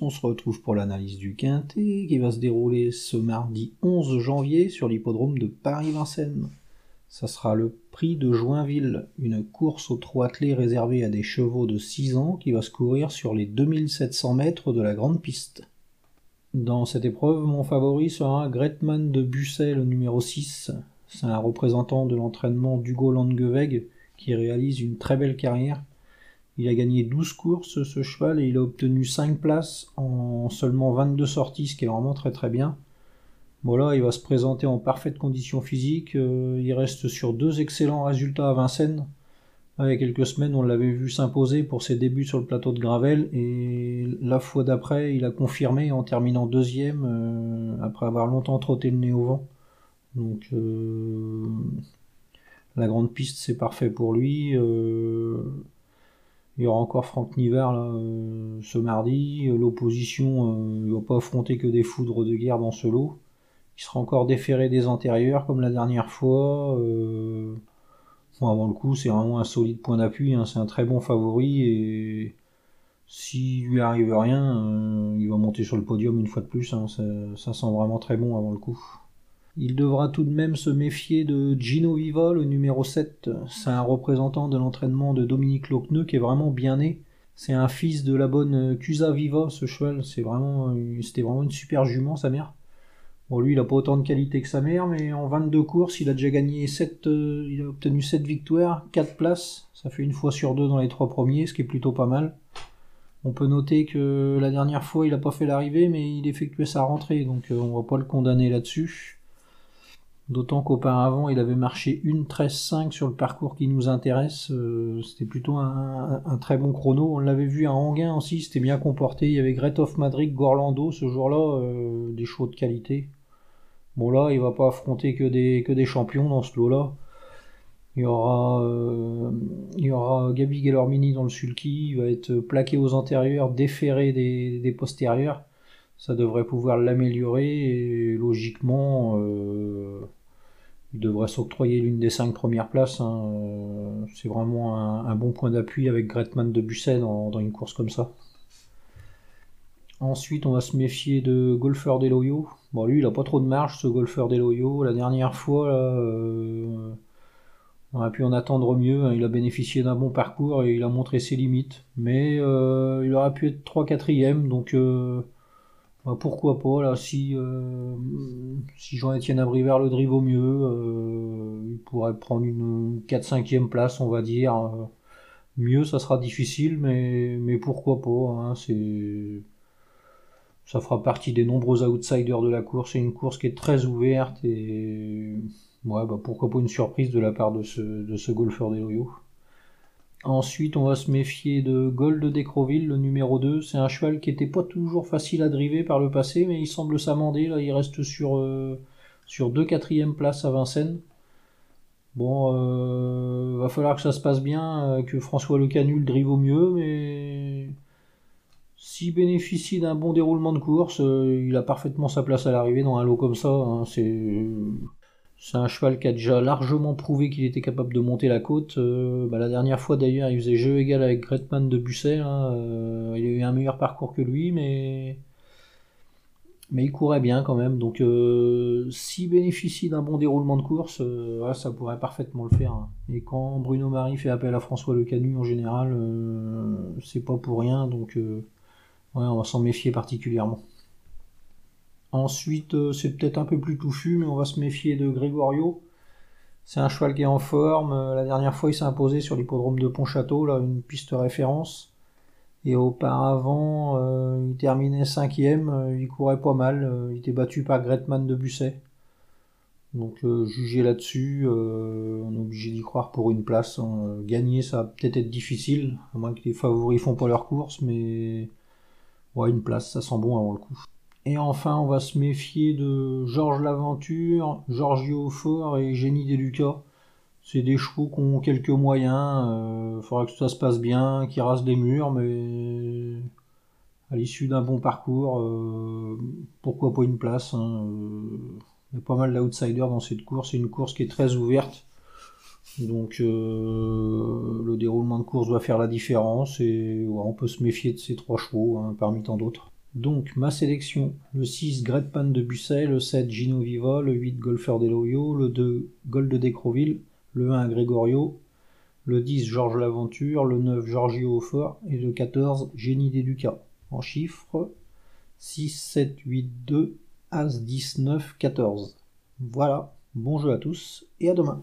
on se retrouve pour l'analyse du Quintet qui va se dérouler ce mardi 11 janvier sur l'hippodrome de Paris-Vincennes. Ça sera le prix de Joinville, une course aux trois attelés réservée à des chevaux de 6 ans qui va se courir sur les 2700 mètres de la grande piste. Dans cette épreuve, mon favori sera Gretman de Busset, le numéro 6. C'est un représentant de l'entraînement d'Hugo Landgeweg qui réalise une très belle carrière il a gagné 12 courses ce cheval et il a obtenu 5 places en seulement 22 sorties, ce qui est vraiment très très bien. Voilà, il va se présenter en parfaite condition physique. Euh, il reste sur deux excellents résultats à Vincennes. Il y a quelques semaines, on l'avait vu s'imposer pour ses débuts sur le plateau de Gravel et la fois d'après, il a confirmé en terminant deuxième euh, après avoir longtemps trotté le nez au vent. Donc euh, la grande piste, c'est parfait pour lui. Il y aura encore Franck Nivard euh, ce mardi. L'opposition, euh, ne va pas affronter que des foudres de guerre dans ce lot. Il sera encore déféré des antérieurs comme la dernière fois. Euh, avant le coup, c'est vraiment un solide point d'appui. Hein. C'est un très bon favori et s'il lui arrive rien, il va monter sur le podium une fois de plus. Hein. ça sent vraiment très bon avant le coup. Il devra tout de même se méfier de Gino Viva, le numéro 7. C'est un représentant de l'entraînement de Dominique Locneux qui est vraiment bien né. C'est un fils de la bonne Cusa Viva, ce cheval. C'est vraiment, c'était vraiment une super jument, sa mère. Bon, lui, il n'a pas autant de qualité que sa mère, mais en 22 courses, il a déjà gagné 7, euh, il a obtenu 7 victoires, 4 places. Ça fait une fois sur deux dans les trois premiers, ce qui est plutôt pas mal. On peut noter que la dernière fois, il n'a pas fait l'arrivée, mais il effectuait sa rentrée, donc euh, on va pas le condamner là-dessus. D'autant qu'auparavant, il avait marché une 13-5 sur le parcours qui nous intéresse. Euh, c'était plutôt un, très bon chrono. On l'avait vu à Anguin aussi, c'était bien comporté. Il y avait Grethoff Madrid, Gorlando ce jour-là, euh, des chevaux de qualité. Bon là, il va pas affronter que des, que des champions dans ce lot-là. Il y aura, euh, il Gabi Gellormini dans le sulky, il va être plaqué aux antérieurs, déféré des postérieurs. Ça devrait pouvoir l'améliorer et logiquement, il devrait s'octroyer l'une des cinq premières places. Hein. Euh, c'est vraiment un, bon point d'appui avec Gretman de Busset dans, une course comme ça. Ensuite, on va se méfier de Golfeur Deloyo. Bon, lui, il a pas trop de marge, ce Golfeur Deloyo. La dernière fois, euh, on a pu en attendre mieux. Hein. Il a bénéficié d'un bon parcours et il a montré ses limites. Mais euh, il aurait pu être 3 4 ème donc bah, pourquoi pas, là, si, euh, si Jean-Étienne Abrivert le drive au mieux, euh, il pourrait prendre une 4-5e place, on va dire. Mieux, ça sera difficile, mais, pourquoi pas, hein, c'est... Ça fera partie des nombreux outsiders de la course. C'est une course qui est très ouverte et bah pourquoi pas une surprise de la part de ce, de ce golfeur des loyaux. Ensuite, on va se méfier de Gold d'Ecroville, le numéro 2. C'est un cheval qui n'était pas toujours facile à driver par le passé, mais il semble s'amender. Là, il reste sur, euh, sur 2 quatrièmes places à Vincennes. Bon, euh, va falloir que ça se passe bien, euh, que François Le Canul drive au mieux, mais s'il bénéficie d'un bon déroulement de course, il a parfaitement sa place à l'arrivée dans un lot comme ça. Hein. C'est c'est un cheval qui a déjà largement prouvé qu'il était capable de monter la côte. Euh, bah, la dernière fois d'ailleurs, il faisait jeu égal avec Gretman de Busset. Hein. Euh, il a eu un meilleur parcours que lui, mais il courait bien quand même. Donc euh, s'il bénéficie d'un bon déroulement de course, ça pourrait parfaitement le faire. Hein. Et quand Bruno Marie fait appel à François Le Canu en général, c'est pas pour rien. Donc on va s'en méfier particulièrement. Ensuite, euh, c'est peut-être un peu plus touffu, mais on va se méfier de Gregorio. C'est un cheval qui est en forme. Euh, la dernière fois, il s'est imposé sur l'hippodrome de Pontchâteau, là, une piste référence. Et auparavant, euh, il terminait cinquième, il courait pas mal. il était battu par Gretman de Busset. Donc juger là-dessus, on est obligé d'y croire pour une place. Hein. Gagner, ça va peut-être être difficile, à moins que les favoris font pas leur course, mais ouais, une place, ça sent bon avant le coup. Et enfin, on va se méfier de Georges Laventure, Giorgio Fort et Génie Deluca. C'est des chevaux qui ont quelques moyens. Il euh, faudra que ça se passe bien, qu'ils rasent des murs, mais à l'issue d'un bon parcours, euh, pourquoi pas une place. Hein, euh, il y a pas mal d'outsiders dans cette course. C'est une course qui est très ouverte. Donc le déroulement de course doit faire la différence et on peut se méfier de ces trois chevaux hein, parmi tant d'autres. Donc, ma sélection, le 6 Gretpan de Busset, le 7 Gino Viva, le 8 Golfer Deloyo, le 2 Gold de Décroville, le 1 Gregorio, le 10 Georges Laventure, le 9 Giorgio Aufort et le 14 Génie Deduca. En chiffres 6, 7, 8, 2, As, 10, 9, 14. Voilà, bon jeu à tous et à demain.